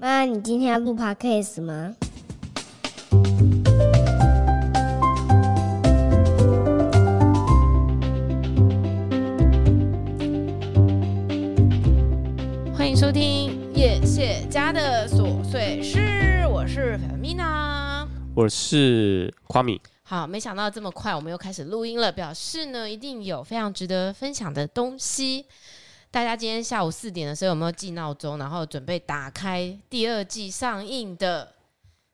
妈，你今天要录 podcast 吗？欢迎收听叶谢家的琐碎事，我是 Femina，我是夸米。好，没想到这么快，我们又开始录音了，表示呢，一定有非常值得分享的东西。大家今天下午四点的时候有没有记闹钟，然后准备打开第二季上映的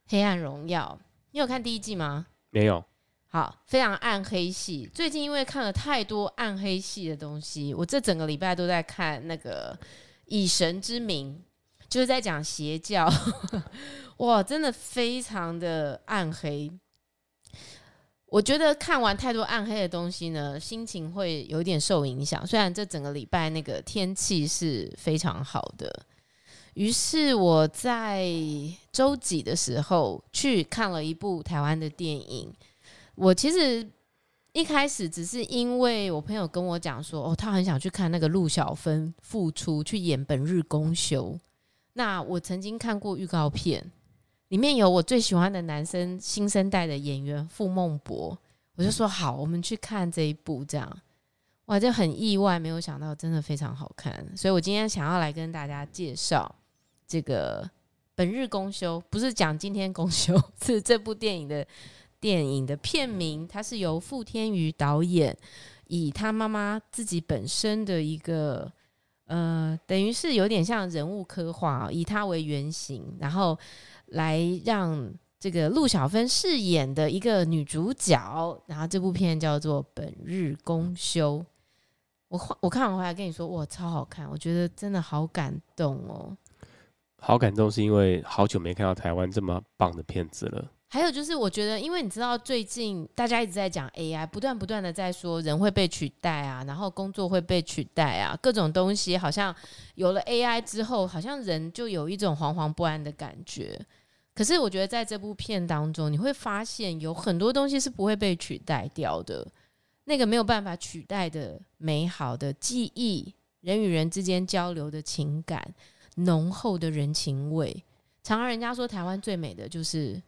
《黑暗荣耀》？你有看第一季吗？没有。好，非常暗黑系。最近因为看了太多暗黑系的东西，我这整个礼拜都在看那个《以神之名》，就是在讲邪教。哇，真的非常的暗黑。我觉得看完太多暗黑的东西呢，心情会有点受影响。虽然这整个礼拜那个天气是非常好的，于是我在周几的时候去看了一部台湾的电影。我其实一开始只是因为我朋友跟我讲说，哦，他很想去看那个陆小芬复出去演《本日公休》。那我曾经看过预告片。里面有我最喜欢的男生，新生代的演员傅孟博，我就说好，我们去看这一部，这样，哇，就很意外，没有想到真的非常好看，所以我今天想要来跟大家介绍这个《本日公休》，不是讲今天公休，是这部电影的电影的片名，它是由傅天余导演，以他妈妈自己本身的一个，呃，等于是有点像人物刻画，以他为原型，然后。来让这个陆小芬饰演的一个女主角，然后这部片叫做《本日公休》。我我看完回来跟你说，哇，超好看！我觉得真的好感动哦。好感动是因为好久没看到台湾这么棒的片子了。还有就是，我觉得，因为你知道，最近大家一直在讲 AI，不断不断的在说人会被取代啊，然后工作会被取代啊，各种东西好像有了 AI 之后，好像人就有一种惶惶不安的感觉。可是我觉得在这部片当中，你会发现有很多东西是不会被取代掉的，那个没有办法取代的美好的记忆，人与人之间交流的情感，浓厚的人情味。常常人家说台湾最美的就是。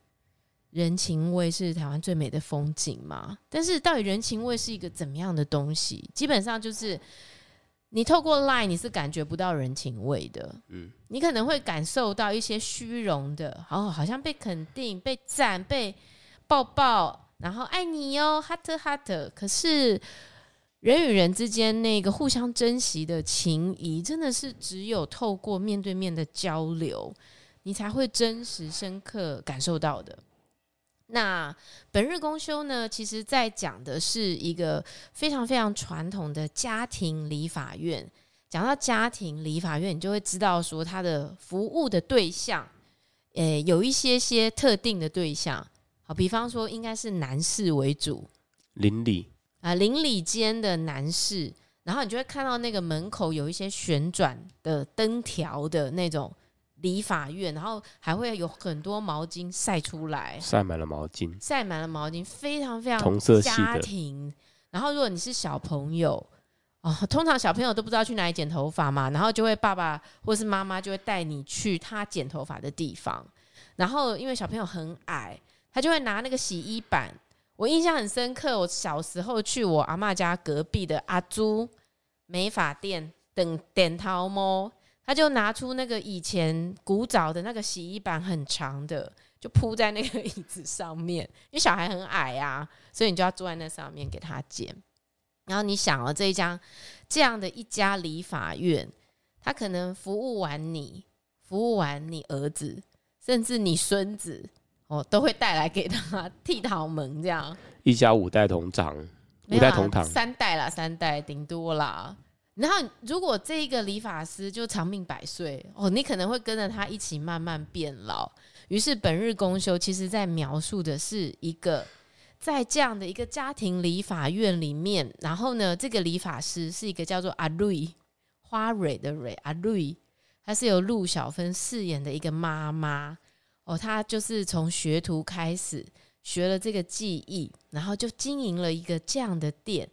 人情味是台湾最美的风景嘛？但是到底人情味是一个怎么样的东西？基本上就是你透过 Line 你是感觉不到人情味的。嗯，你可能会感受到一些虚荣的，哦，好像被肯定、被赞、被抱抱，然后爱你哟，哈特哈特。可是人与人之间那个互相珍惜的情谊，真的是只有透过面对面的交流，你才会真实深刻感受到的。那本日公休呢？其实在讲的是一个非常非常传统的家庭理法院。讲到家庭理法院，你就会知道说它的服务的对象，诶，有一些些特定的对象。好，比方说应该是男士为主，邻里啊，邻里间的男士，然后你就会看到那个门口有一些旋转的灯条的那种。理发院，然后还会有很多毛巾晒出来，晒满了毛巾，晒满了毛巾，非常非常同家庭。然后如果你是小朋友，哦，通常小朋友都不知道去哪里剪头发嘛，然后就会爸爸或是妈妈就会带你去他剪头发的地方。然后因为小朋友很矮，他就会拿那个洗衣板。我印象很深刻，我小时候去我阿嬷家隔壁的阿朱美发店等点头摸。他就拿出那个以前古早的那个洗衣板，很长的，就铺在那个椅子上面。因为小孩很矮啊，所以你就要坐在那上面给他剪。然后你想哦，这一家这样的一家理发院，他可能服务完你，服务完你儿子，甚至你孙子哦，都会带来给他剃头门这样。一家五代同堂，五代同堂，三代啦，三代顶多啦。然后，如果这一个理发师就长命百岁哦，你可能会跟着他一起慢慢变老。于是，本日公休其实在描述的是一个在这样的一个家庭理发院里面，然后呢，这个理发师是一个叫做阿瑞花蕊的蕊阿瑞，她是由陆小芬饰演的一个妈妈哦，她就是从学徒开始学了这个技艺，然后就经营了一个这样的店。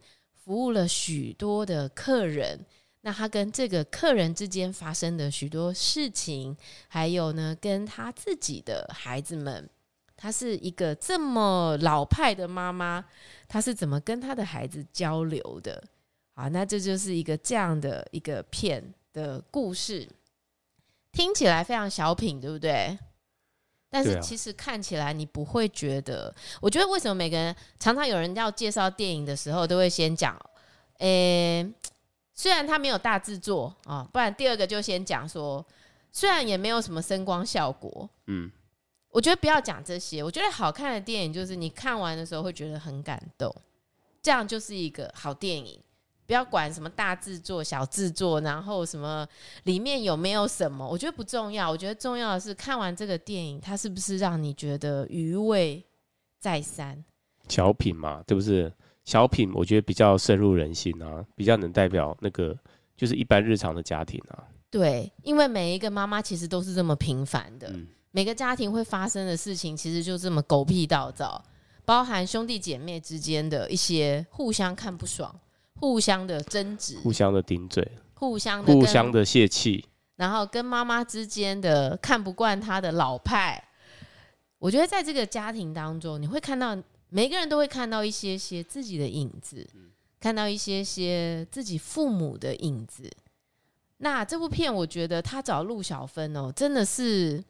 服务了许多的客人，那他跟这个客人之间发生的许多事情，还有呢，跟他自己的孩子们，他是一个这么老派的妈妈，他是怎么跟他的孩子交流的？好，那这就是一个这样的一个片的故事，听起来非常小品，对不对？但是其实看起来你不会觉得。我觉得为什么每个人常常有人要介绍电影的时候，都会先讲，诶，虽然他没有大制作啊，不然第二个就先讲说，虽然也没有什么声光效果，嗯。我觉得不要讲这些。我觉得好看的电影就是你看完的时候会觉得很感动，这样就是一个好电影。不要管什么大制作、小制作，然后什么里面有没有什么，我觉得不重要。我觉得重要的是看完这个电影，它是不是让你觉得余味再三。小品嘛，对不对？小品我觉得比较深入人心啊，比较能代表那个就是一般日常的家庭啊。对，因为每一个妈妈其实都是这么平凡的。嗯每个家庭会发生的事情，其实就这么狗屁倒灶，包含兄弟姐妹之间的一些互相看不爽、互相的争执、互相的顶嘴、互相的互相的泄气，然后跟妈妈之间的看不惯他的老派。我觉得在这个家庭当中，你会看到每个人都会看到一些些自己的影子，看到一些些自己父母的影子。那这部片，我觉得他找陆小芬哦，真的是。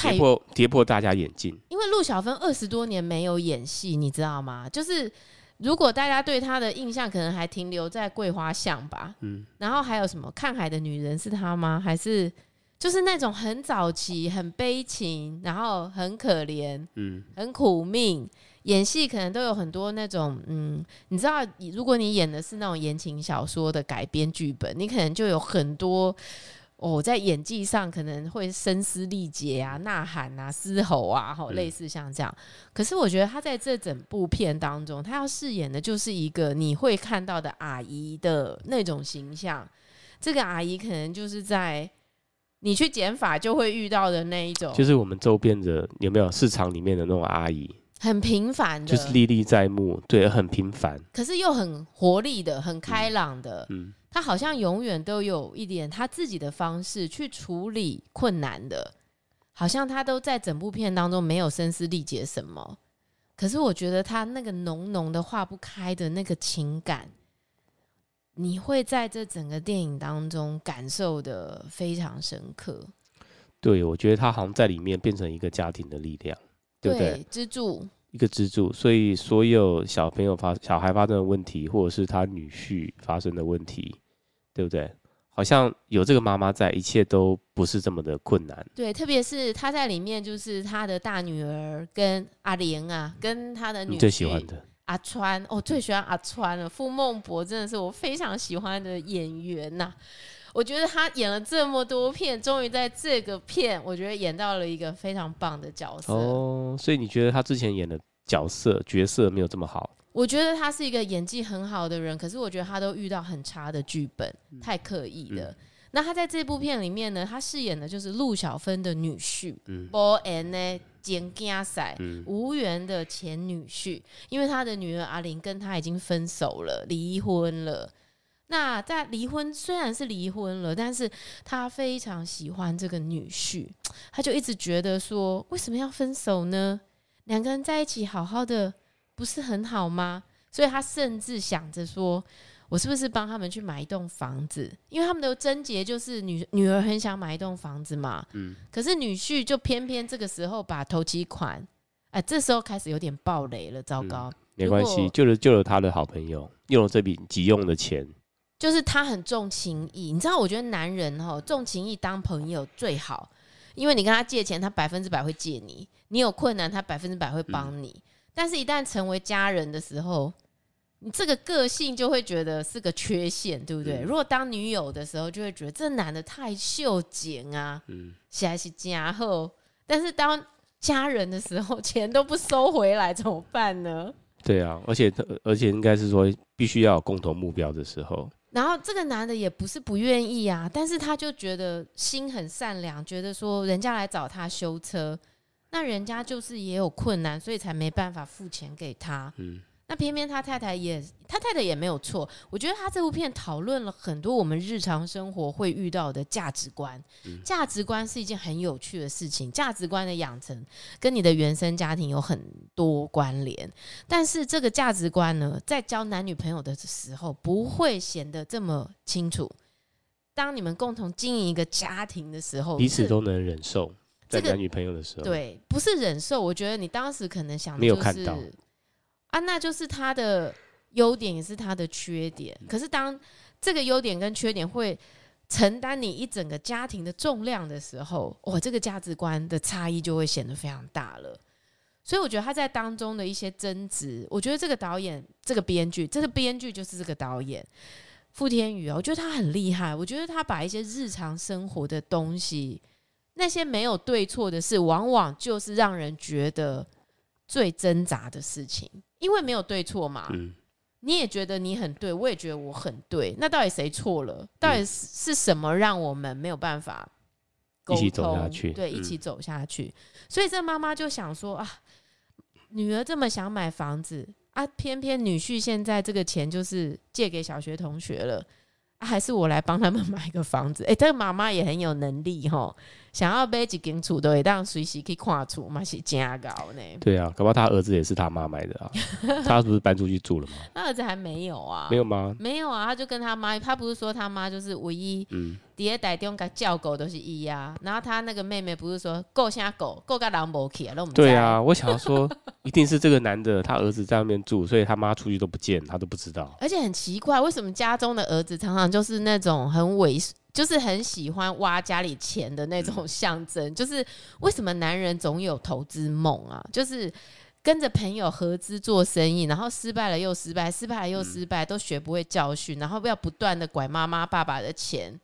跌破跌破大家眼镜，因为陆小芬二十多年没有演戏，你知道吗？就是如果大家对他的印象可能还停留在《桂花巷》吧，嗯，然后还有什么《看海的女人》是他吗？还是就是那种很早期、很悲情，然后很可怜，嗯，很苦命，演戏可能都有很多那种，嗯，你知道，如果你演的是那种言情小说的改编剧本，你可能就有很多。哦，在演技上可能会声嘶力竭啊、呐喊啊、嘶吼啊，吼，类似像这样。可是我觉得他在这整部片当中，他要饰演的就是一个你会看到的阿姨的那种形象。这个阿姨可能就是在你去剪法就会遇到的那一种，就是我们周边的有没有市场里面的那种阿姨，很平凡的，就是历历在目，对，很平凡，可是又很活力的、很开朗的，嗯。嗯他好像永远都有一点他自己的方式去处理困难的，好像他都在整部片当中没有声嘶力竭什么。可是我觉得他那个浓浓的化不开的那个情感，你会在这整个电影当中感受的非常深刻。对，我觉得他好像在里面变成一个家庭的力量，对不对？支柱，一个支柱。所以所有小朋友发小孩发生的问题，或者是他女婿发生的问题。对不对？好像有这个妈妈在，一切都不是这么的困难。对，特别是他在里面，就是他的大女儿跟阿莲啊，跟他的女最喜欢的阿川，哦，最喜欢阿川了。傅孟博真的是我非常喜欢的演员呐、啊。我觉得他演了这么多片，终于在这个片，我觉得演到了一个非常棒的角色。哦，所以你觉得他之前演的角色角色没有这么好？我觉得他是一个演技很好的人，可是我觉得他都遇到很差的剧本，太刻意了。嗯、那他在这部片里面呢，他饰演的就是陆小芬的女婿，波恩呢简家赛无缘的前女婿，因为他的女儿阿玲跟他已经分手了，离婚了。那在离婚虽然是离婚了，但是他非常喜欢这个女婿，他就一直觉得说，为什么要分手呢？两个人在一起好好的。不是很好吗？所以他甚至想着说，我是不是帮他们去买一栋房子？因为他们的症结就是女女儿很想买一栋房子嘛。嗯。可是女婿就偏偏这个时候把头期款，哎，这时候开始有点暴雷了，糟糕。嗯、没关系，救了救了他的好朋友，用了这笔急用的钱。就是他很重情义，你知道？我觉得男人哈重情义当朋友最好，因为你跟他借钱，他百分之百会借你；你有困难，他百分之百会帮你。嗯但是，一旦成为家人的时候，你这个个性就会觉得是个缺陷，对不对？嗯、如果当女友的时候，就会觉得这男的太秀俭啊，嗯，还是家后。但是当家人的时候，钱都不收回来，怎么办呢？对啊，而且而且应该是说，必须要有共同目标的时候。然后这个男的也不是不愿意啊，但是他就觉得心很善良，觉得说人家来找他修车。那人家就是也有困难，所以才没办法付钱给他。嗯，那偏偏他太太也，他太太也没有错。我觉得他这部片讨论了很多我们日常生活会遇到的价值观。嗯、价值观是一件很有趣的事情，价值观的养成跟你的原生家庭有很多关联。但是这个价值观呢，在交男女朋友的时候不会显得这么清楚。当你们共同经营一个家庭的时候，彼此都能忍受。在男女朋友的时候，这个、对，不是忍受。我觉得你当时可能想的就是，没有看到啊，那就是他的优点也是他的缺点。可是当这个优点跟缺点会承担你一整个家庭的重量的时候，哇，这个价值观的差异就会显得非常大了。所以我觉得他在当中的一些争执，我觉得这个导演、这个编剧、这个编剧就是这个导演傅天宇啊，我觉得他很厉害。我觉得他把一些日常生活的东西。那些没有对错的事，往往就是让人觉得最挣扎的事情，因为没有对错嘛。嗯，你也觉得你很对，我也觉得我很对，那到底谁错了？到底是什么让我们没有办法沟通？一起走下去？对，一起走下去。嗯，所以这妈妈就想说啊，女儿这么想买房子啊，偏偏女婿现在这个钱就是借给小学同学了。啊、还是我来帮他们买一个房子？哎、欸，这个妈妈也很有能力哈，想要买一间厝都会当随时可以跨出，嘛是真高呢。对啊，搞不好他儿子也是他妈买的啊。他是不是搬出去住了吗？他儿子还没有啊？没有吗？没有啊，他就跟他妈，他不是说他妈就是唯一，嗯。第二代中个叫狗都是一呀，然后他那个妹妹不是说够像狗，够个狼不起啊？对啊，我想要说，一定是这个男的，他儿子在外面住，所以他妈出去都不见，他都不知道。而且很奇怪，为什么家中的儿子常常就是那种很猥，就是很喜欢挖家里钱的那种象征？嗯、就是为什么男人总有投资梦啊？就是跟着朋友合资做生意，然后失败了又失败，失败了又失败，都学不会教训，然后要不断的拐妈妈爸爸的钱。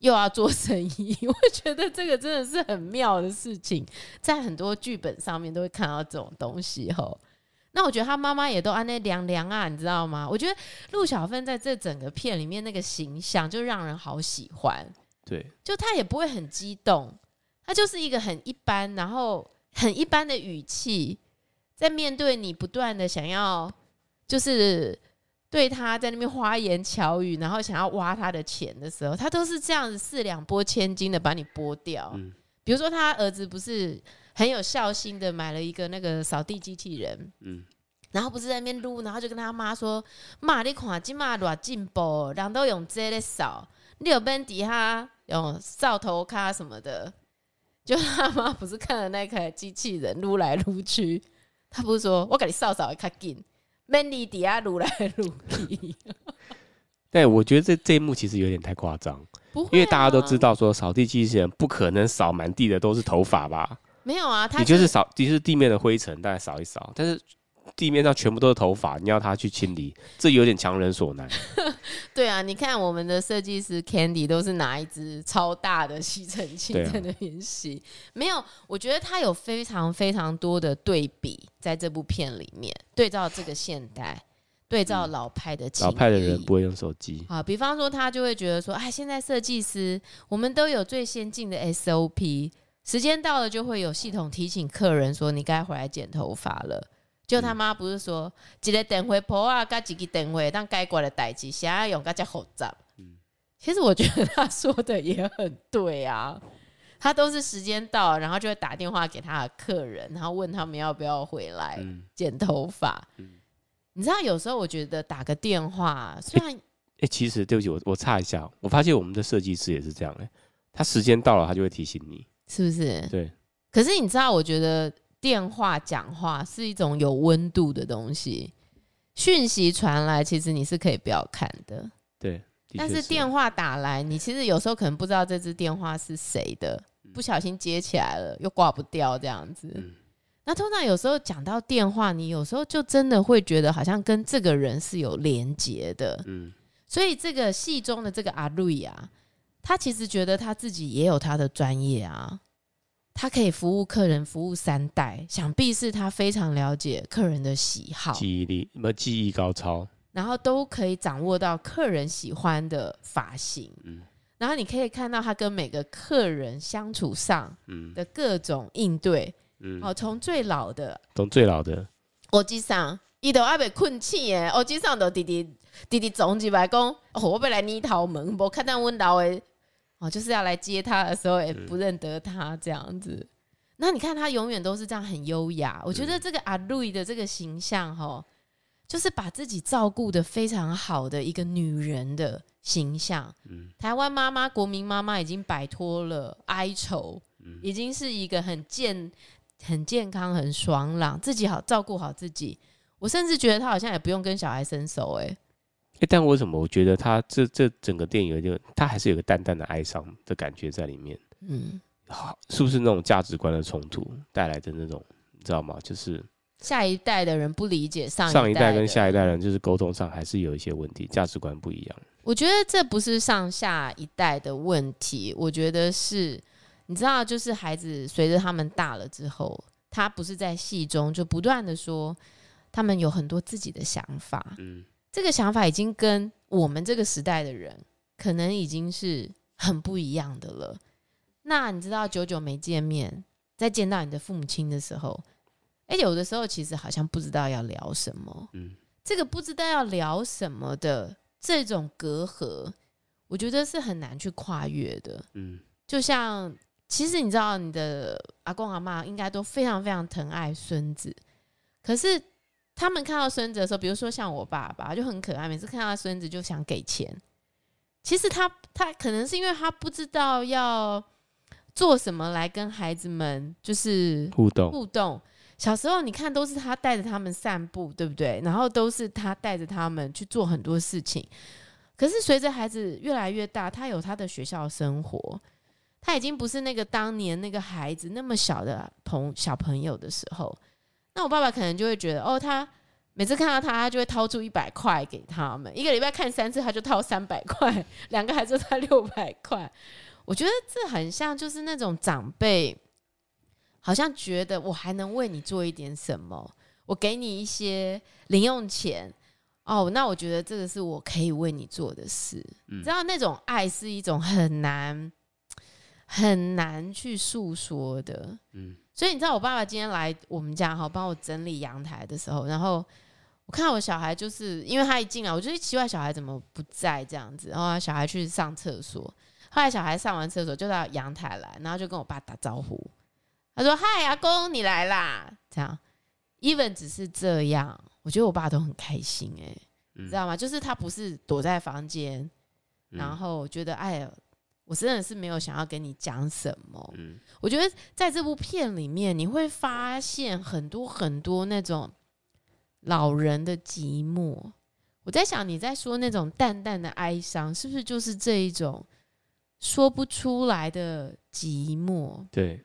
又要做生意，我觉得这个真的是很妙的事情，在很多剧本上面都会看到这种东西吼。那我觉得他妈妈也都安那凉凉啊，你知道吗？我觉得陆小芬在这整个片里面那个形象就让人好喜欢。对，就他也不会很激动，他就是一个很一般，然后很一般的语气，在面对你不断的想要，就是。对他在那边花言巧语，然后想要挖他的钱的时候，他都是这样子四两拨千斤的把你拨掉。嗯，比如说他儿子不是很有孝心的买了一个那个扫地机器人，嗯，然后不是在那边撸，然后就跟他妈说：“妈，你看今嘛多进步，人都用这个扫，你有边底下用扫头卡什么的。”就他妈不是看了那台机器人撸来撸去，他不是说：“我给你扫扫会较紧。”门里底下撸来撸去，对，我觉得这这一幕其实有点太夸张，啊，因为大家都知道说扫地机器人不可能扫满地的都是头发吧？没有啊，你就是扫，就是地面的灰尘，大概扫一扫，但是。地面上全部都是头发，你要他去清理，这有点强人所难。对啊，你看我们的设计师 Candy 都是拿一支超大的吸尘器在那边洗。啊、没有，我觉得他有非常非常多的对比，在这部片里面对照这个现代，对照老派的、嗯。老派的人不会用手机。啊，比方说他就会觉得说，哎，现在设计师我们都有最先进的 SOP，时间到了就会有系统提醒客人说你该回来剪头发了。就他妈不是说一个电话簿啊，加一个电话，当改过的代志，想要用个较复杂。嗯，其实我觉得他说的也很对啊，他都是时间到，然后就会打电话给他的客人，然后问他们要不要回来剪头发。嗯，你知道有时候我觉得打个电话，虽然哎、欸欸，其实对不起，我我插一下，我发现我们的设计师也是这样哎、欸，他时间到了，他就会提醒你，是不是？对。可是你知道，我觉得。电话讲话是一种有温度的东西，讯息传来，其实你是可以不要看的。对，但是电话打来，你其实有时候可能不知道这支电话是谁的，不小心接起来了又挂不掉这样子。嗯。那通常有时候讲到电话，你有时候就真的会觉得好像跟这个人是有连结的。嗯。所以这个戏中的这个阿瑞啊，他其实觉得他自己也有他的专业啊。他可以服务客人，服务三代，想必是他非常了解客人的喜好，记忆力，什么记忆高超，然后都可以掌握到客人喜欢的发型。嗯，然后你可以看到他跟每个客人相处上的各种应对。嗯，哦，从最老的，从最老的，我记上伊都还没困气耶，我，机上的弟弟弟弟总几百公，哦，我要来捏头门，我看到温老诶，哦，就是要来接他的时候也不认得他这样子。嗯、那你看他永远都是这样很优雅，我觉得这个阿瑞的这个形象哈，就是把自己照顾的非常好的一个女人的形象。嗯、台湾妈妈、国民妈妈已经摆脱了哀愁。已经是一个很健、很健康、很爽朗，自己好照顾好自己。我甚至觉得他好像也不用跟小孩伸手、欸，哎、欸。但为什么我觉得他这这整个电影就，他还是有个淡淡的哀伤的感觉在里面？嗯，好，是不是那种价值观的冲突带来的那种？你知道吗？就是下一代的人不理解上一代，上一代跟下一代人，就是沟通上还是有一些问题，价值观不一样。我觉得这不是上下一代的问题，我觉得是。你知道，就是孩子随着他们大了之后，他不是在戏中就不断的说，他们有很多自己的想法。嗯，这个想法已经跟我们这个时代的人可能已经是很不一样的了。那你知道，久久没见面，再见到你的父母亲的时候，哎，有的时候其实好像不知道要聊什么。嗯，这个不知道要聊什么的这种隔阂，我觉得是很难去跨越的。嗯，就像。其实你知道，你的阿公阿妈应该都非常非常疼爱孙子，可是他们看到孙子的时候，比如说像我爸爸就很可爱，每次看到孙子就想给钱。其实他他可能是因为他不知道要做什么来跟孩子们就是互动互动。小时候你看都是他带着他们散步，对不对？然后都是他带着他们去做很多事情。可是随着孩子越来越大，他有他的学校生活。他已经不是那个当年那个孩子那么小的朋小朋友的时候，那我爸爸可能就会觉得，哦，他每次看到他，他就会掏出一百块给他们，一个礼拜看三次，他就掏三百块，两个孩子才六百块。我觉得这很像，就是那种长辈，好像觉得我还能为你做一点什么，我给你一些零用钱，哦，那我觉得这个是我可以为你做的事。嗯，你知道那种爱是一种很难。很难去诉说的，嗯，所以你知道我爸爸今天来我们家哈，帮我整理阳台的时候，然后我看到我小孩，就是因为他一进来，我就奇怪小孩怎么不在这样子，然后小孩去上厕所，后来小孩上完厕所就到阳台来，然后就跟我爸打招呼，他说：“嗨，阿公，你来啦。”这样，even 只是这样，我觉得我爸都很开心哎、欸，你知道吗？就是他不是躲在房间，然后觉得哎呀。我真的是没有想要跟你讲什么。嗯，我觉得在这部片里面，你会发现很多很多那种老人的寂寞。我在想，你在说那种淡淡的哀伤，是不是就是这一种说不出来的寂寞？对，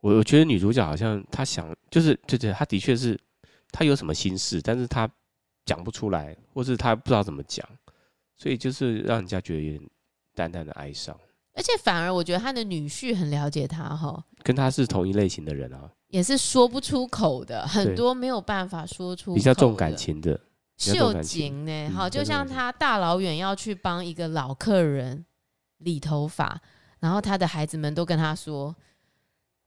我我觉得女主角好像她想，就是对对，她的确是她有什么心事，但是她讲不出来，或是她不知道怎么讲，所以就是让人家觉得有点淡淡的哀伤。而且反而我觉得他的女婿很了解他哈，跟他是同一类型的人啊，也是说不出口的，很多没有办法说出口，比较重感情的秀景呢，好，就像他大老远要去帮一个老客人理头发，然后他的孩子们都跟他说。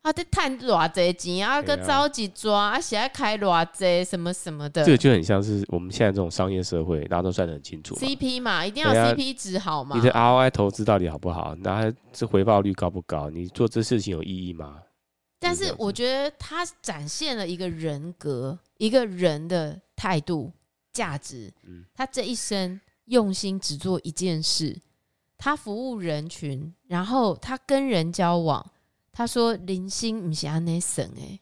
啊，得赚偌济钱啊，个着急抓，啊，现在开偌济什么什么的，这个就很像是我们现在这种商业社会，大家都算得很清楚。CP 嘛，一定要 CP 值好嘛。你的 ROI 投资到底好不好？那这回报率高不高？你做这事情有意义吗？但是我觉得他展现了一个人格，一个人的态度、价值。嗯，他这一生用心只做一件事，他服务人群，然后他跟人交往。他说：“林星不是安尼算诶，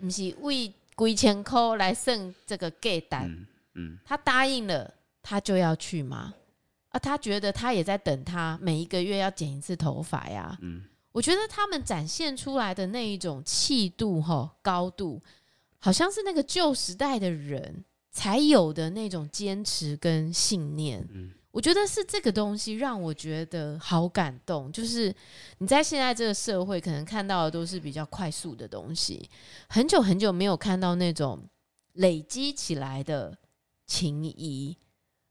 不是为几千块来算这个价单。嗯”嗯，他答应了，他就要去吗？啊，他觉得他也在等他每一个月要剪一次头发呀。嗯，我觉得他们展现出来的那一种气度哈高度，好像是那个旧时代的人才有的那种坚持跟信念。嗯。我觉得是这个东西让我觉得好感动，就是你在现在这个社会，可能看到的都是比较快速的东西，很久很久没有看到那种累积起来的情谊。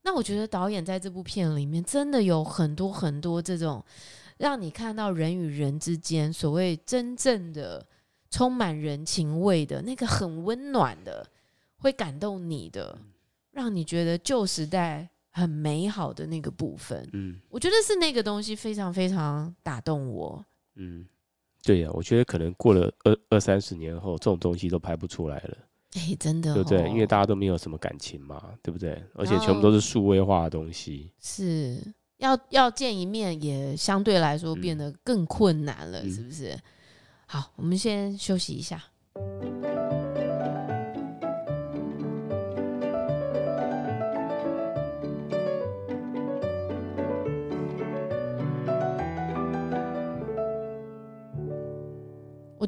那我觉得导演在这部片里面真的有很多很多这种让你看到人与人之间所谓真正的充满人情味的那个很温暖的。会感动你的，让你觉得旧时代很美好的那个部分。嗯，我觉得是那个东西非常非常打动我。嗯，对呀，我觉得可能过了二二三十年后，这种东西都拍不出来了。哎，真的，对不对？因为大家都没有什么感情嘛，对不对？而且全部都是数位化的东西，是要要见一面也相对来说变得更困难了，是不是？好，我们先休息一下。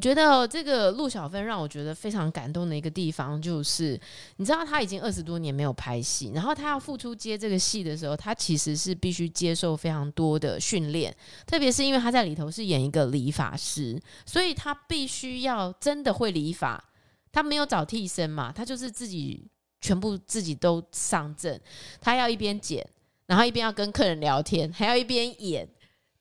觉得这个陆小芬让我觉得非常感动的一个地方，就是你知道他已经二十多年没有拍戏，然后他要复出接这个戏的时候，他其实是必须接受非常多的训练，特别是因为他在里头是演一个理发师，所以他必须要真的会理发，他没有找替身嘛，他就是自己全部自己都上阵，他要一边剪，然后一边要跟客人聊天，还要一边演。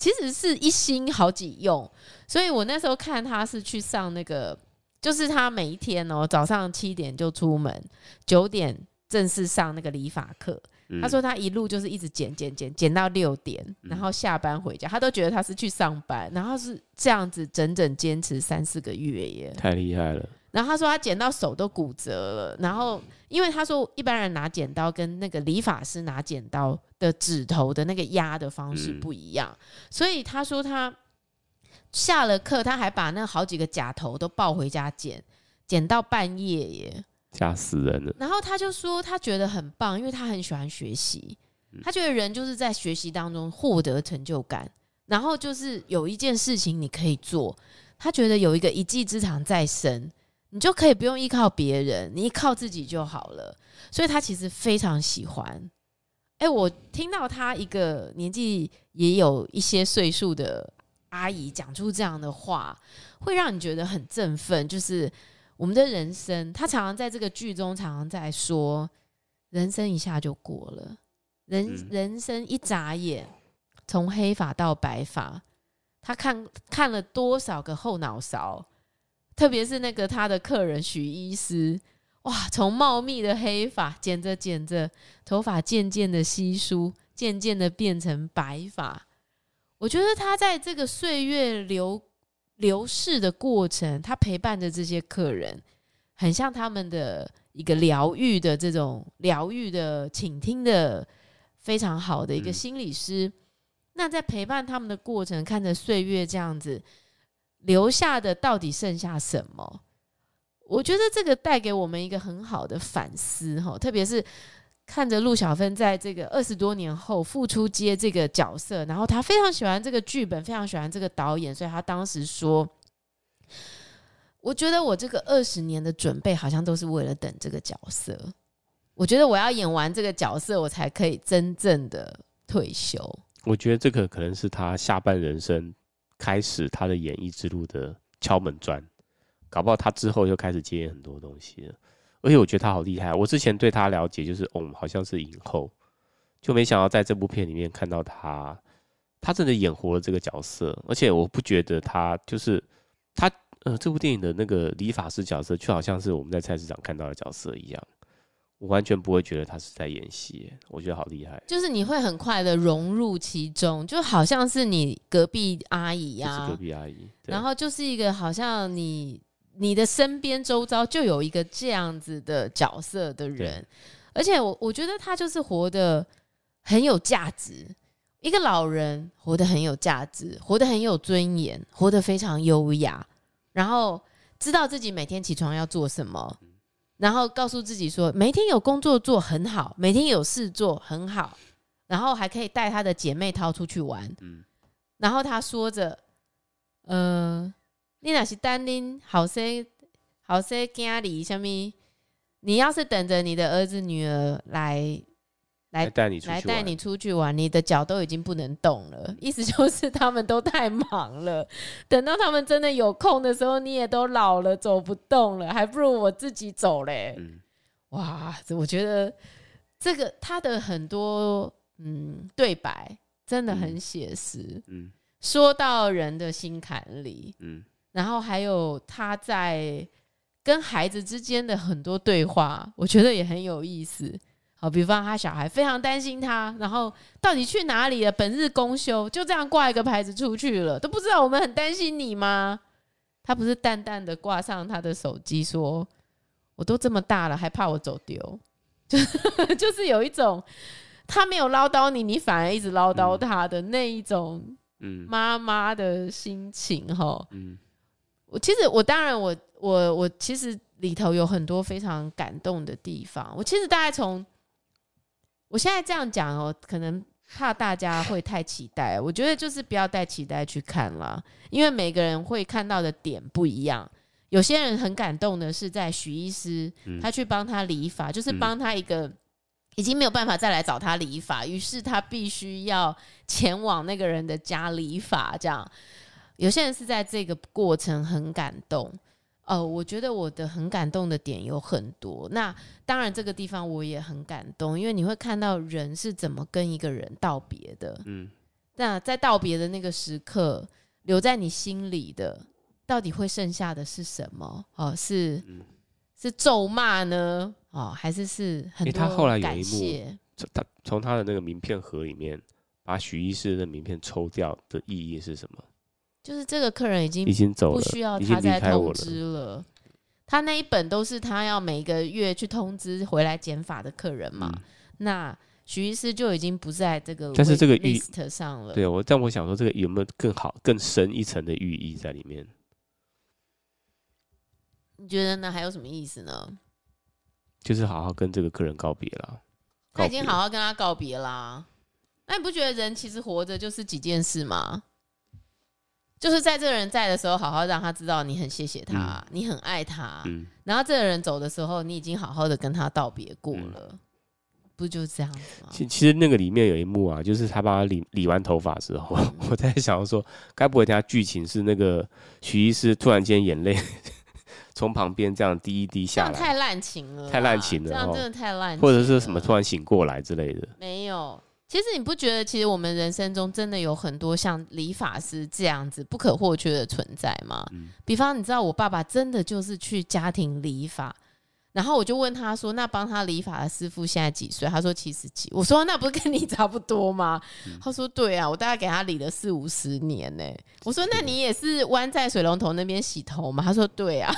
其实是一心好几用，所以我那时候看他是去上那个，就是他每一天哦，早上七点就出门，九点正式上那个理发课。嗯、他说他一路就是一直剪剪剪剪到六点，然后下班回家，他都觉得他是去上班，然后是这样子整整坚持三四个月耶，太厉害了。然后他说他剪到手都骨折了，然后因为他说一般人拿剪刀跟那个理发师拿剪刀的指头的那个压的方式不一样，所以他说他下了课他还把那好几个假头都抱回家剪，剪到半夜耶，吓死人了。然后他就说他觉得很棒，因为他很喜欢学习，他觉得人就是在学习当中获得成就感，然后就是有一件事情你可以做，他觉得有一个一技之长在身。你就可以不用依靠别人，你依靠自己就好了。所以他其实非常喜欢。哎、欸，我听到他一个年纪也有一些岁数的阿姨讲出这样的话，会让你觉得很振奋。就是我们的人生，他常常在这个剧中常常在说，人生一下就过了，人人生一眨眼，从黑发到白发，他看看了多少个后脑勺。特别是那个他的客人许医师，哇，从茂密的黑发剪着剪着，头发渐渐的稀疏，渐渐的变成白发。我觉得他在这个岁月流流逝的过程，他陪伴着这些客人，很像他们的一个疗愈的这种疗愈的倾听的非常好的一个心理师。嗯。那在陪伴他们的过程，看着岁月这样子。留下的到底剩下什么？我觉得这个带给我们一个很好的反思哈，特别是看着陆小芬在这个二十多年后复出接这个角色，然后他非常喜欢这个剧本，非常喜欢这个导演，所以他当时说：“我觉得我这个二十年的准备好像都是为了等这个角色。我觉得我要演完这个角色，我才可以真正的退休。”我觉得这个可能是他下半人生。开始他的演艺之路的敲门砖，搞不好他之后又开始接很多东西了。而且我觉得他好厉害，我之前对他了解就是，哦，好像是影后，就没想到在这部片里面看到他，他真的演活了这个角色。而且我不觉得他就是他，呃，这部电影的那个理发师角色，就好像是我们在菜市场看到的角色一样。我完全不会觉得他是在演戏，我觉得好厉害。就是你会很快的融入其中，就好像是你隔壁阿姨呀、啊，隔壁阿姨。然后就是一个好像你你的身边周遭就有一个这样子的角色的人，而且我我觉得他就是活得很有价值，一个老人活得很有价值，活得很有尊严，活得非常优雅，然后知道自己每天起床要做什么。然后告诉自己说，每天有工作做很好，每天有事做很好，然后还可以带她的姐妹淘出去玩。嗯，然后他说着：“呃，你那是单拎好些好些家里什么？你要是等着你的儿子女儿来。”来带你来带你出去玩，你的脚都已经不能动了。意思 就是他们都太忙了，等到他们真的有空的时候，你也都老了，走不动了，还不如我自己走嘞。嗯、哇，我觉得这个他的很多嗯对白真的很写实，嗯，嗯，说到人的心坎里，嗯，然后还有他在跟孩子之间的很多对话，我觉得也很有意思。好，比方他小孩非常担心他，然后到底去哪里了？本日公休，就这样挂一个牌子出去了，都不知道我们很担心你吗？他不是淡淡的挂上他的手机说：“我都这么大了，还怕我走丢？” 就就是有一种他没有唠叨你，你反而一直唠叨他的那一种，嗯，妈妈的心情哈。嗯，我其实我当然我我我其实里头有很多非常感动的地方。我其实大概从我现在这样讲哦，可能怕大家会太期待。我觉得就是不要带期待去看了，因为每个人会看到的点不一样。有些人很感动的是在许医师，他去帮他理发，就是帮他一个已经没有办法再来找他理发，于是他必须要前往那个人的家理发。这样，有些人是在这个过程很感动。呃，我觉得我的很感动的点有很多。那当然，这个地方我也很感动，因为你会看到人是怎么跟一个人道别的。嗯，那在道别的那个时刻，留在你心里的，到底会剩下的是什么？哦，是是咒骂呢？哦，还是是很多感谢？他后来有一幕，他从他的那个名片盒里面把许医师的名片抽掉的意义是什么？就是这个客人已经已经走了，不需要他再通知了。他那一本都是他要每个月去通知回来减法的客人嘛。嗯、那许医师就已经不在这个，但是这个 list 上了。对我，但我想说，这个有没有更好、更深一层的寓意在里面？你觉得呢？还有什么意思呢？就是好好跟这个客人告别了。他已经好好跟他告别啦。那你不觉得人其实活着就是几件事吗？就是在这个人在的时候，好好让他知道你很谢谢他，嗯、你很爱他。嗯、然后这个人走的时候，你已经好好的跟他道别过了，嗯、不就这样子吗？其其实那个里面有一幕啊，就是他帮他理理完头发之后，嗯、我在想说，该不会他剧情是那个徐医师突然间眼泪 从旁边这样滴一滴下来，太滥情了，太滥情了，这样真的太滥情了，或者是什么突然醒过来之类的，没有。其实你不觉得，其实我们人生中真的有很多像理发师这样子不可或缺的存在吗？嗯、比方，你知道我爸爸真的就是去家庭理发，然后我就问他说：“那帮他理发的师傅现在几岁？”他说：“七十几。”我说：“那不是跟你差不多吗？”嗯、他说：“对啊，我大概给他理了四五十年呢。”我说：“那你也是弯在水龙头那边洗头吗？”他说：“对啊。”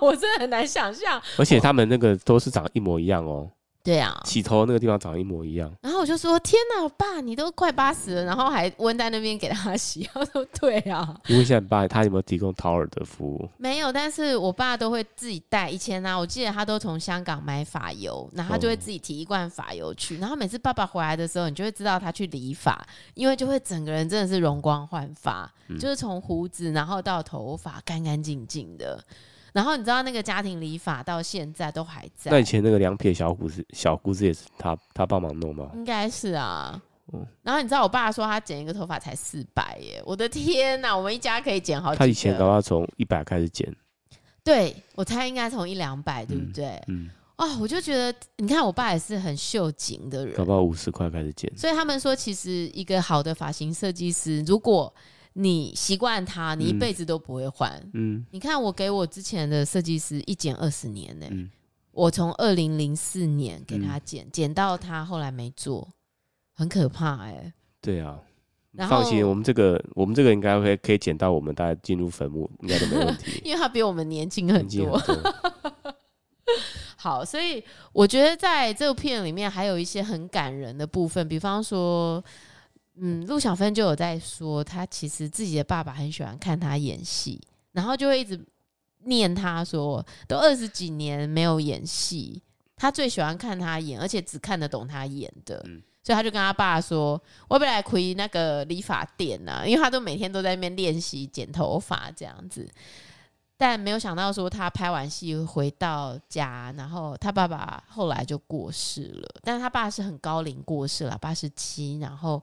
我真的很难想象，而且他们那个都是长一模一样哦。对啊，洗头那个地方长得一模一样。然后我就说：“天哪，爸，你都快八十了，然后还温在那边给他洗。”他说：“对啊。”因为现在爸他有没有提供掏耳的服务？没有，但是我爸都会自己带。以前呢、啊，我记得他都从香港买发油，然后他就会自己提一罐发油去。哦、然后每次爸爸回来的时候，你就会知道他去理发，因为就会整个人真的是容光焕发，嗯、就是从胡子然后到头发干干净净的。然后你知道那个家庭理发到现在都还在。那以前那个两撇小胡子，小胡子也是他他帮忙弄吗？应该是啊。嗯。然后你知道我爸说他剪一个头发才四百耶！我的天哪，我们一家可以剪好几。他以前搞到从一百开始剪。对，我猜应该从一两百，对不对？嗯。嗯哦，我就觉得你看我爸也是很秀景的人，搞不好五十块开始剪。所以他们说，其实一个好的发型设计师，如果你习惯它，你一辈子都不会换。嗯，你看我给我之前的设计师一剪二十年呢、欸，嗯、我从二零零四年给他剪，嗯、剪到他后来没做，很可怕哎、欸。对啊，放心，我们这个我们这个应该会可以剪到我们大家进入坟墓，应该都没问题。因为他比我们年轻很多。很 多好，所以我觉得在这部片里面还有一些很感人的部分，比方说。嗯，陆小芬就有在说，他其实自己的爸爸很喜欢看他演戏，然后就会一直念他说，都二十几年没有演戏，他最喜欢看他演，而且只看得懂他演的，嗯、所以他就跟他爸说，我要不来回那个理发店呐、啊，因为他都每天都在那边练习剪头发这样子，但没有想到说他拍完戏回到家，然后他爸爸后来就过世了，但是他爸是很高龄过世了，八十七，然后。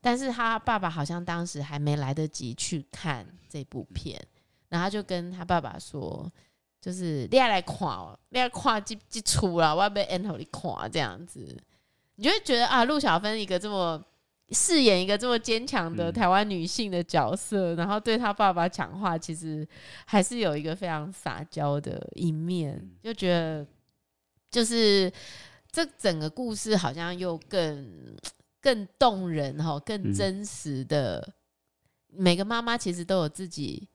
但是他爸爸好像当时还没来得及去看这部片，然后他就跟他爸爸说：“就是你要来看，你要看这这出了，我要被 end 你看这样子。”你就会觉得啊，陆小芬一个这么饰演一个这么坚强的台湾女性的角色，嗯、然后对她爸爸讲话，其实还是有一个非常撒娇的一面，嗯、就觉得就是这整个故事好像又更更动人哈，更真实的。嗯、每个妈妈其实都有自己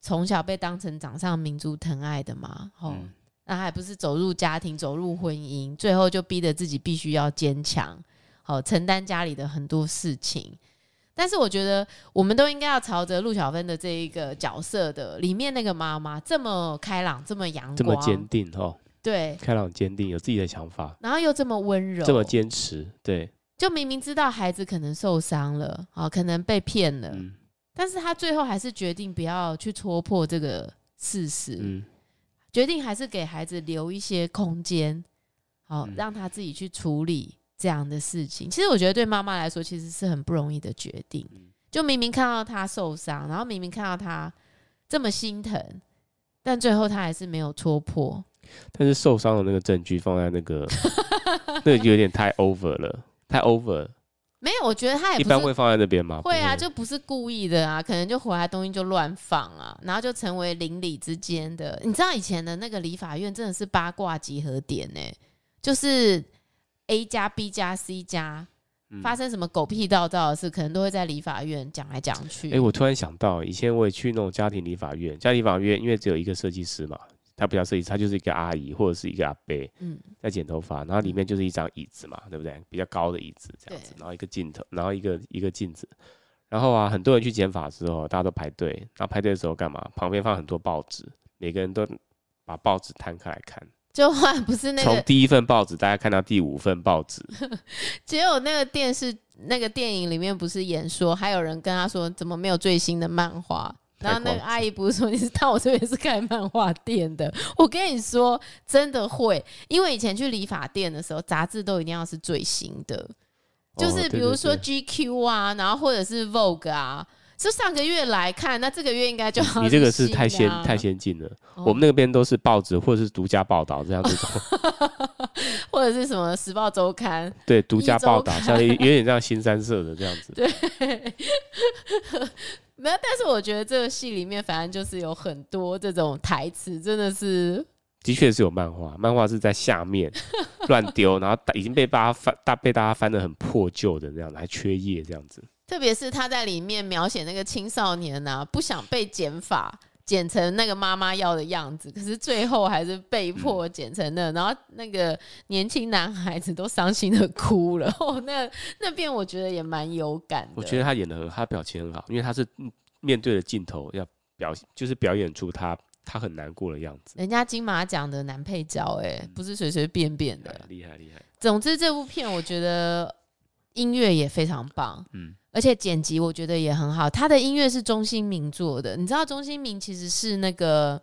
从小被当成掌上明珠疼爱的嘛，哦、嗯，那还不是走入家庭，走入婚姻，最后就逼得自己必须要坚强。好，承担家里的很多事情，但是我觉得我们都应该要朝着陆小芬的这一个角色的里面那个妈妈这么开朗，这么阳光，这么坚定哦。对，开朗坚定，有自己的想法，然后又这么温柔，这么坚持，对，就明明知道孩子可能受伤了，啊，可能被骗了，嗯，但是他最后还是决定不要去戳破这个事实，嗯，决定还是给孩子留一些空间，好，嗯，让他自己去处理。这样的事情，其实我觉得对妈妈来说，其实是很不容易的决定。就明明看到他受伤，然后明明看到他这么心疼，但最后他还是没有戳破。但是受伤的那个证据放在那个，那个有点太 over 了，太 over。没有，我觉得他也一般会放在那边吗？会啊，就不是故意的啊，可能就回来东西就乱放啊，然后就成为邻里之间的。你知道以前的那个理法院真的是八卦集合点呢、欸，就是。A 加 B 加 C 加，发生什么狗屁倒灶的事，可能都会在理法院讲来讲去。哎、欸，我突然想到，以前我也去那种家庭理法院，家庭理发院因为只有一个设计师嘛，他不叫设计师，他就是一个阿姨或者是一个阿伯，嗯，在剪头发，然后里面就是一张椅子嘛，对不对？比较高的椅子这样子，然后一个镜头，然后一个一个镜子，然后啊，很多人去剪发的时候，大家都排队，然后排队的时候干嘛？旁边放很多报纸，每个人都把报纸摊开来看。就换不是那个，从第一份报纸，大家看到第五份报纸。只有那个电视那个电影里面不是演说，还有人跟他说怎么没有最新的漫画？然后那个阿姨不是说你是到我这边是开漫画店的？我跟你说真的会，因为以前去理发店的时候，杂志都一定要是最新的，就是比如说 GQ 啊，然后或者是 Vogue 啊。就上个月来看，那这个月应该就好。你这个是太先太先进了，哦、我们那边都是报纸或者是独家报道这样子，或者是什么时报周刊，对，独家报道，像有点像新三社的这样子。对，没有，但是我觉得这个戏里面反正就是有很多这种台词，真的是，的确是有漫画，漫画是在下面 乱丢，然后已经被大家翻大被大家翻得很破旧的那样子，还缺页这样子。特别是他在里面描写那个青少年呐、啊，不想被剪发，剪成那个妈妈要的样子，可是最后还是被迫剪成那，然后那个年轻男孩子都伤心的哭了。哦，那那边我觉得也蛮有感的。我觉得他演的很，他表情很好，因为他是面对着镜头要表，就是表演出他他很难过的样子。人家金马奖的男配角，哎，不是随随便便的，厉害厉害。总之，这部片我觉得音乐也非常棒，嗯。而且剪辑我觉得也很好，他的音乐是钟兴民做的。你知道钟兴民其实是那个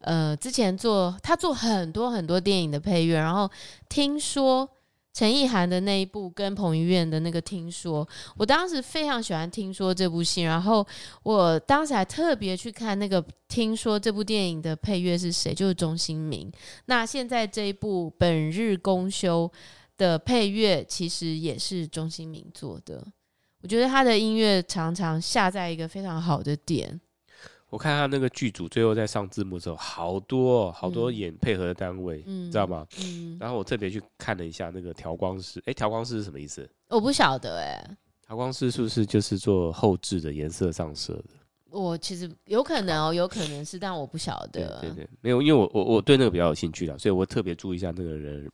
呃，之前做他做很多很多电影的配乐，然后听说陈意涵的那一部跟彭于晏的那个听说，我当时非常喜欢听说这部戏，然后我当时还特别去看那个听说这部电影的配乐是谁，就是钟兴民。那现在这一部本日公休的配乐其实也是钟兴明做的。我觉得他的音乐常常下在一个非常好的点。我看他那个剧组最后在上字幕的时候，好多好多演配合的单位，嗯、知道吗？嗯。然后我特别去看了一下那个调光师，哎，调光师是什么意思？我不晓得哎。调光师是不是就是做后置的颜色上色的？我其实有可能哦，有可能是，但我不晓得。对对对，没有，因为我我我对那个比较有兴趣的，所以我特别注意一下那个人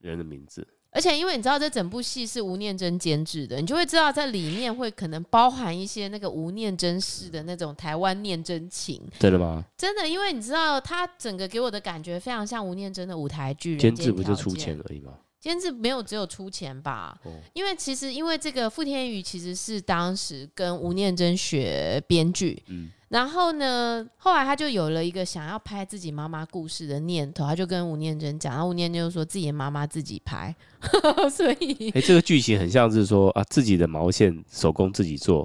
人的名字。而且，因为你知道这整部戏是吴念真监制的，你就会知道在里面会可能包含一些那个吴念真式的那种台湾念真情。真的吗？真的，因为你知道他整个给我的感觉非常像吴念真的舞台剧。监制不就出钱而已吗？监制没有只有出钱吧？哦、因为其实因为这个傅天宇其实是当时跟吴念真学编剧。嗯。然后呢，后来他就有了一个想要拍自己妈妈故事的念头，他就跟吴念真讲，然后吴念真就说自己的妈妈自己拍，所以，哎，这个剧情很像是说啊，自己的毛线手工自己做，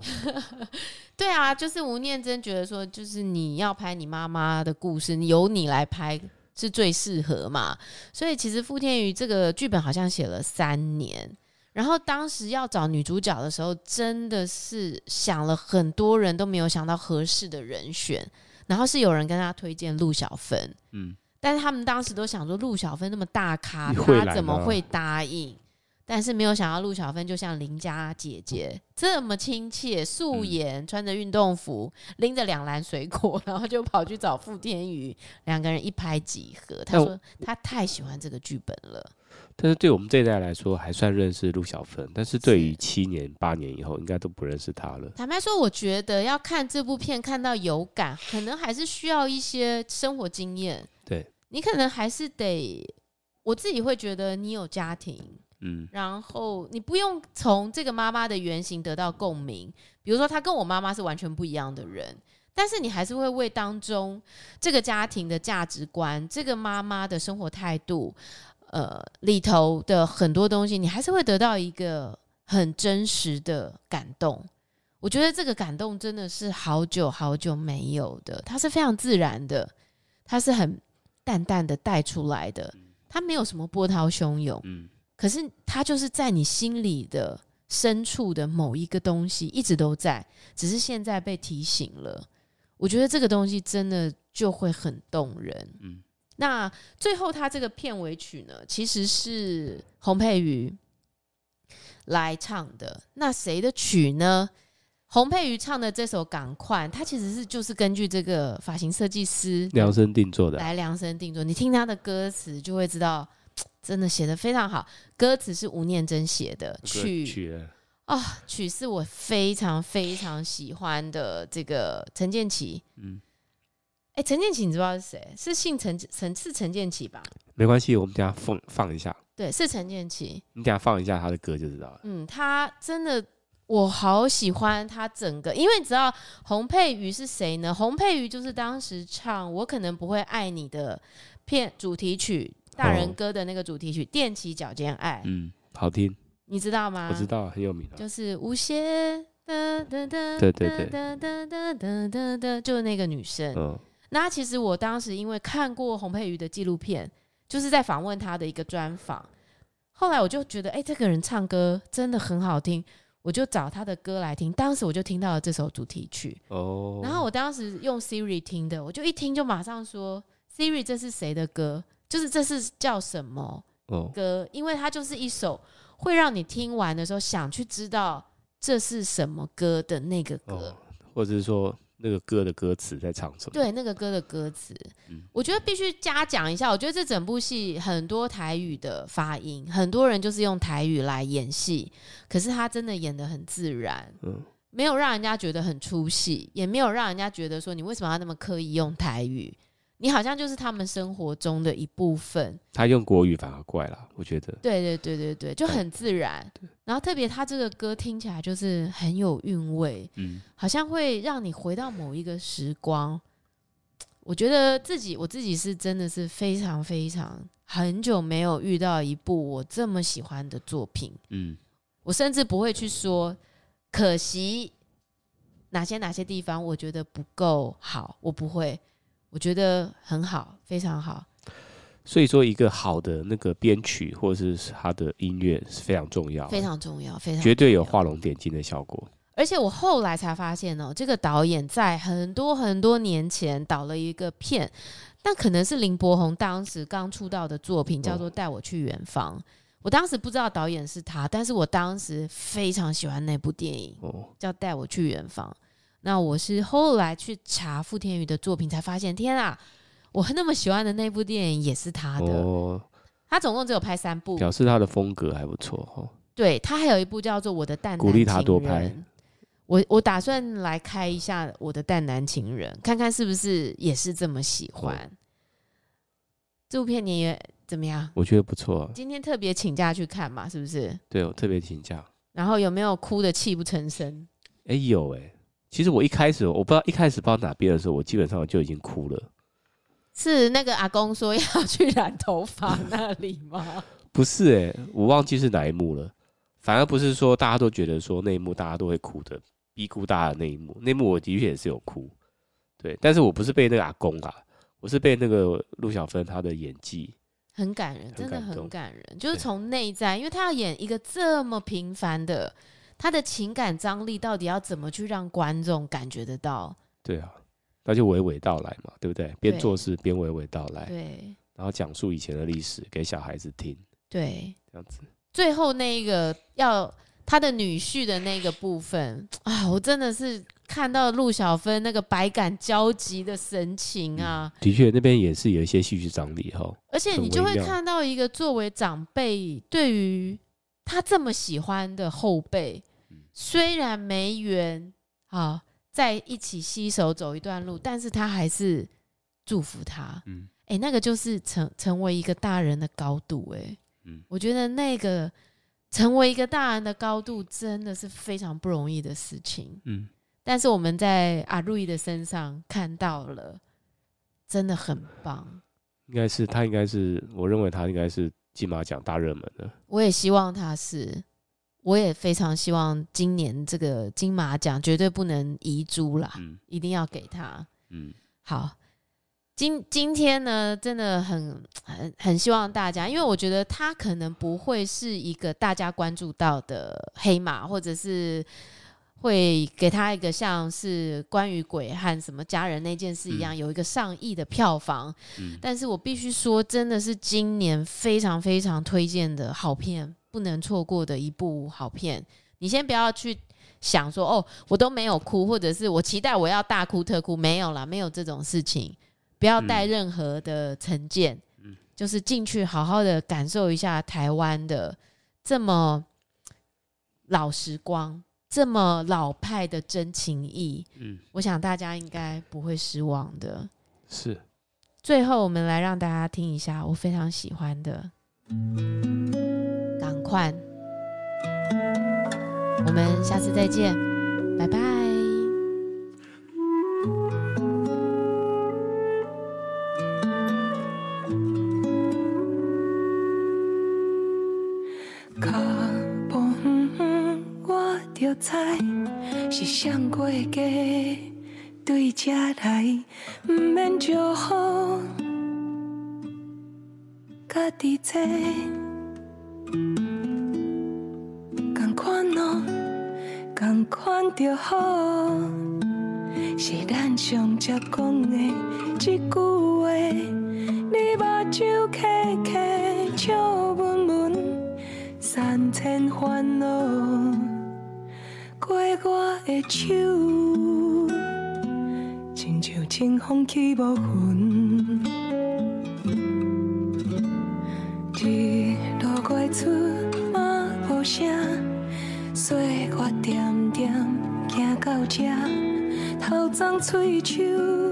对啊，就是吴念真觉得说，就是你要拍你妈妈的故事，由你来拍是最适合嘛，所以其实傅天宇这个剧本好像写了三年。然后当时要找女主角的时候，真的是想了很多人都没有想到合适的人选。然后是有人跟他推荐陆小芬，嗯，但是他们当时都想说陆小芬那么大咖，他怎么会答应？但是没有想到陆小芬就像邻家姐姐这么亲切，素颜，嗯、穿着运动服，拎着两篮水果，然后就跑去找傅天宇，两个人一拍即合。他说他太喜欢这个剧本了。但是对我们这一代来说，还算认识陆小芬，但是对于七年八年以后，应该都不认识他了。坦白说，我觉得要看这部片看到有感，可能还是需要一些生活经验。对，你可能还是得，我自己会觉得你有家庭。嗯，然后你不用从这个妈妈的原型得到共鸣，比如说她跟我妈妈是完全不一样的人，但是你还是会为当中这个家庭的价值观、这个妈妈的生活态度，呃，里头的很多东西，你还是会得到一个很真实的感动。我觉得这个感动真的是好久好久没有的，它是非常自然的，它是很淡淡的带出来的，它没有什么波涛汹涌。嗯。可是它就是在你心里的深处的某一个东西，一直都在，只是现在被提醒了。我觉得这个东西真的就会很动人。嗯，那最后他这个片尾曲呢，其实是洪佩瑜来唱的。那谁的曲呢？洪佩瑜唱的这首《赶快》，他其实是就是根据这个发型设计师量身定做的，来量身定做。你听他的歌词就会知道。真的写的非常好，歌词是吴念真写的，曲曲啊、哦，曲是我非常非常喜欢的这个陈建奇。嗯，哎、欸，陈建奇你知道是谁？是姓陈陈是陈建奇吧？没关系，我们等下放放一下。对，是陈建奇。你等下放一下他的歌就知道了。嗯，他真的我好喜欢他整个，因为你知道洪佩瑜是谁呢？洪佩瑜就是当时唱《我可能不会爱你》的片主题曲。大人歌的那个主题曲《踮起脚尖爱》，嗯，好听，你知道吗？我知道，很有名。就是无邪的的的，对对对就是那个女生。嗯，那其实我当时因为看过洪佩瑜的纪录片，就是在访问她的一个专访。后来我就觉得，哎，这个人唱歌真的很好听，我就找他的歌来听。当时我就听到了这首主题曲。哦，然后我当时用 Siri 听的，我就一听就马上说：“Siri，这是谁的歌？”就是这是叫什么歌？Oh. 因为它就是一首会让你听完的时候想去知道这是什么歌的那个歌，oh. 或者是说那个歌的歌词在唱什么？对，那个歌的歌词，嗯，我觉得必须嘉奖一下。我觉得这整部戏很多台语的发音，很多人就是用台语来演戏，可是他真的演的很自然，嗯，没有让人家觉得很出戏，也没有让人家觉得说你为什么要那么刻意用台语。你好像就是他们生活中的一部分。他用国语反而怪了，我觉得。对对对对对，就很自然。然后特别他这个歌听起来就是很有韵味，嗯，好像会让你回到某一个时光。我觉得自己我自己是真的是非常非常很久没有遇到一部我这么喜欢的作品。嗯，我甚至不会去说可惜哪些哪些地方我觉得不够好，我不会。我觉得很好，非常好。所以说，一个好的那个编曲或者是他的音乐是非常重要，非常重要，非常绝对有画龙点睛的效果。而且我后来才发现哦，这个导演在很多很多年前导了一个片，但可能是林柏宏当时刚出道的作品，叫做《带我去远方》。哦。我当时不知道导演是他，但是我当时非常喜欢那部电影，哦，叫《带我去远方》。那我是后来去查傅天宇的作品，才发现，天啊，我那么喜欢的那部电影也是他的。哦，他总共只有拍三部，表示他的风格还不错哦。对，他还有一部叫做《我的淡男情人》，鼓励他多拍。我我打算来开一下《我的淡男情人》，看看是不是也是这么喜欢。哦，这部片你也怎么样？我觉得不错。今天特别请假去看嘛，是不是？对，我特别请假。然后有没有哭的泣不成声？哎，有哎。其实我一开始我不知道，一开始不知道哪边的时候，我基本上就已经哭了。是那个阿公说要去染头发那里吗？不是哎、欸，我忘记是哪一幕了。反而不是说大家都觉得说那一幕大家都会哭的，逼哭大的那一幕，那一幕我的确也是有哭。对，但是我不是被那个阿公啊，我是被那个陆小芬她的演技，很感人，真的很感动很感人。就是从内在，因为他要演一个这么平凡的，他的情感张力到底要怎么去让观众感觉得到？对啊，那就娓娓道来嘛，对不对？边做事边娓娓道来，对，然后讲述以前的历史给小孩子听，对，这样子。最后那一个要他的女婿的那个部分啊，我真的是看到陆小芬那个百感交集的神情啊，嗯、的确那边也是有一些戏剧张力哈。而且你就会看到一个作为长辈，对于他这么喜欢的后辈，虽然没缘啊，在一起携手走一段路，但是他还是祝福他。嗯，哎，那个就是成成为一个大人的高度，哎。嗯，我觉得那个成为一个大人的高度真的是非常不容易的事情。嗯，但是我们在阿瑞的身上看到了，真的很棒。应该是他，应该是我认为他应该是金马奖大热门的。我也希望他是，我也非常希望今年这个金马奖绝对不能遗珠啦，嗯，一定要给他。嗯，好。今今天呢，真的很很很希望大家，因为我觉得他可能不会是一个大家关注到的黑马，或者是会给他一个像是关于鬼和什么家人那件事一样，有一个上亿的票房。嗯，但是我必须说，真的是今年非常非常推荐的好片，不能错过的一部好片。你先不要去想说哦，我都没有哭，或者是我期待我要大哭特哭，没有啦，没有这种事情。不要带任何的成见，嗯，就是进去好好的感受一下台湾的这么老时光、这么老派的真情意，嗯，我想大家应该不会失望的。是，最后我们来让大家听一下我非常喜欢的《港快》，我们下次再见，拜拜。是上过家对这来，不免祝福，家己做，同款哦，同款就好，是咱上才讲的一句话。你目睭开开，笑纹纹，三千烦恼。我的手，亲像清风起无痕，日落过出嘛无声，岁月点点行到这，头鬃喙手。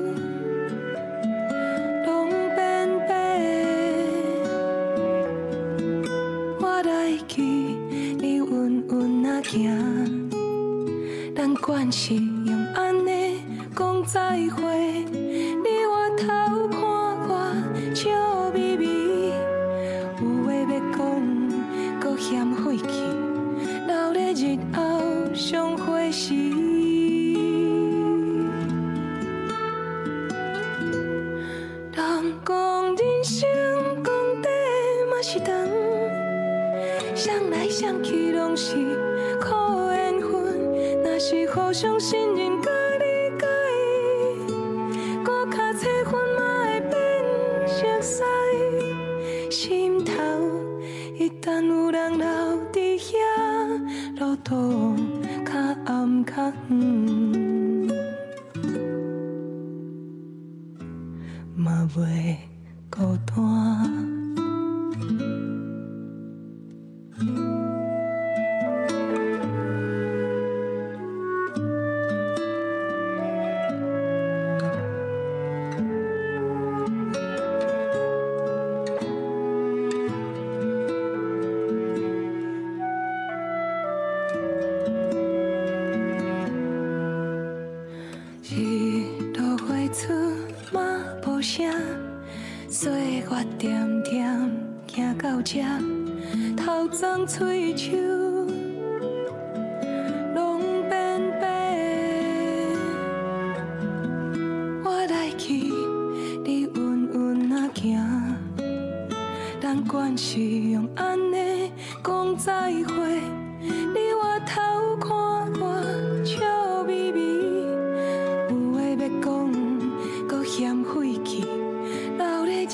是长，相来相去拢是靠缘分，若是互相信。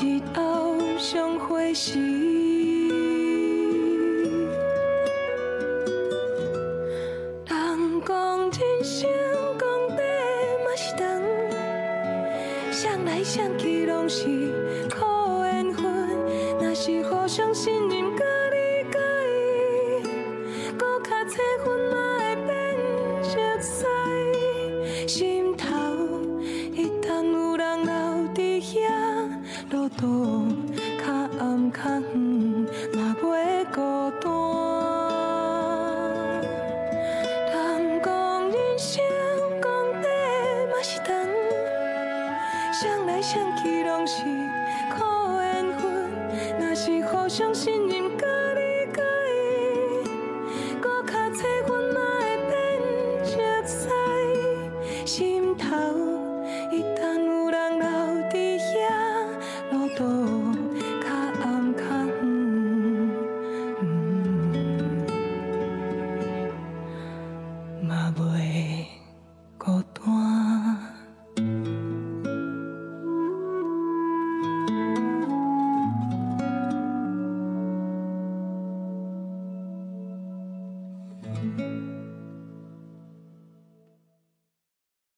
日后相会时。